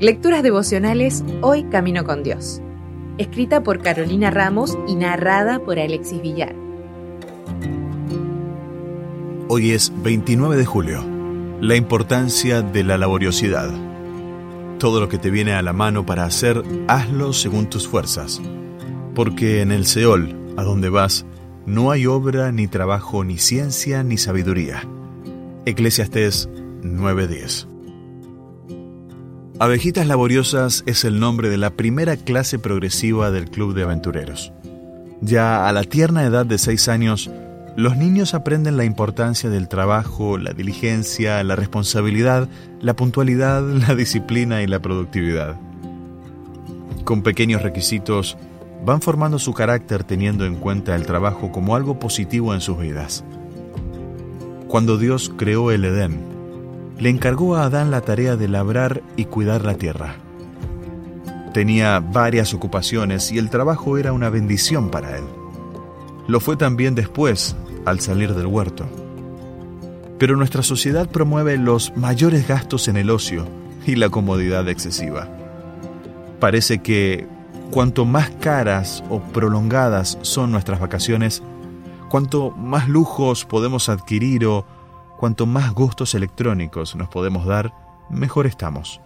Lecturas devocionales Hoy Camino con Dios. Escrita por Carolina Ramos y narrada por Alexis Villar. Hoy es 29 de julio. La importancia de la laboriosidad. Todo lo que te viene a la mano para hacer, hazlo según tus fuerzas. Porque en el Seol, a donde vas, no hay obra, ni trabajo, ni ciencia, ni sabiduría. Eclesiastés 9:10 Abejitas Laboriosas es el nombre de la primera clase progresiva del Club de Aventureros. Ya a la tierna edad de seis años, los niños aprenden la importancia del trabajo, la diligencia, la responsabilidad, la puntualidad, la disciplina y la productividad. Con pequeños requisitos, van formando su carácter teniendo en cuenta el trabajo como algo positivo en sus vidas. Cuando Dios creó el Edén, le encargó a Adán la tarea de labrar y cuidar la tierra. Tenía varias ocupaciones y el trabajo era una bendición para él. Lo fue también después, al salir del huerto. Pero nuestra sociedad promueve los mayores gastos en el ocio y la comodidad excesiva. Parece que cuanto más caras o prolongadas son nuestras vacaciones, cuanto más lujos podemos adquirir o cuanto más gustos electrónicos nos podemos dar, mejor estamos.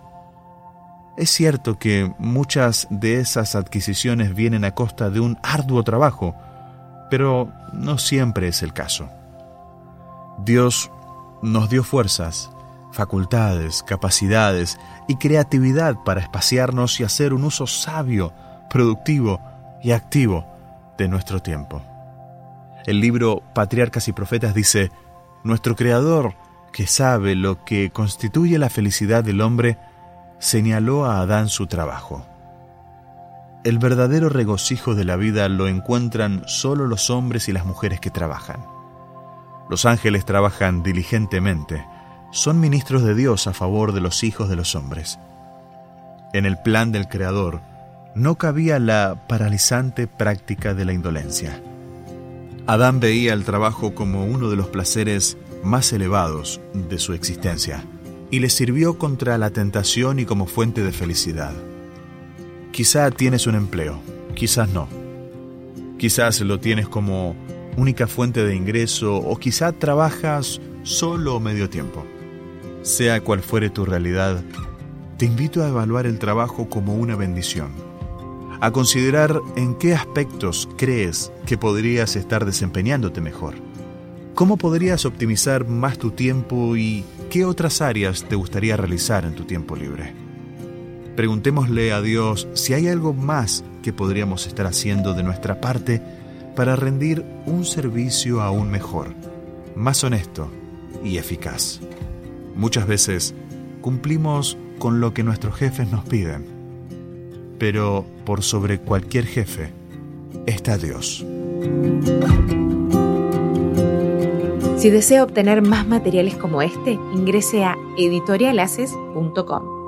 Es cierto que muchas de esas adquisiciones vienen a costa de un arduo trabajo, pero no siempre es el caso. Dios nos dio fuerzas, facultades, capacidades y creatividad para espaciarnos y hacer un uso sabio, productivo y activo de nuestro tiempo. El libro Patriarcas y Profetas dice, nuestro Creador, que sabe lo que constituye la felicidad del hombre, señaló a Adán su trabajo. El verdadero regocijo de la vida lo encuentran solo los hombres y las mujeres que trabajan. Los ángeles trabajan diligentemente, son ministros de Dios a favor de los hijos de los hombres. En el plan del Creador no cabía la paralizante práctica de la indolencia. Adán veía el trabajo como uno de los placeres más elevados de su existencia y le sirvió contra la tentación y como fuente de felicidad. Quizá tienes un empleo, quizás no. Quizás lo tienes como única fuente de ingreso o quizá trabajas solo medio tiempo. Sea cual fuere tu realidad, te invito a evaluar el trabajo como una bendición a considerar en qué aspectos crees que podrías estar desempeñándote mejor. ¿Cómo podrías optimizar más tu tiempo y qué otras áreas te gustaría realizar en tu tiempo libre? Preguntémosle a Dios si hay algo más que podríamos estar haciendo de nuestra parte para rendir un servicio aún mejor, más honesto y eficaz. Muchas veces cumplimos con lo que nuestros jefes nos piden, pero por sobre cualquier jefe está Dios. Si desea obtener más materiales como este, ingrese a editorialaces.com.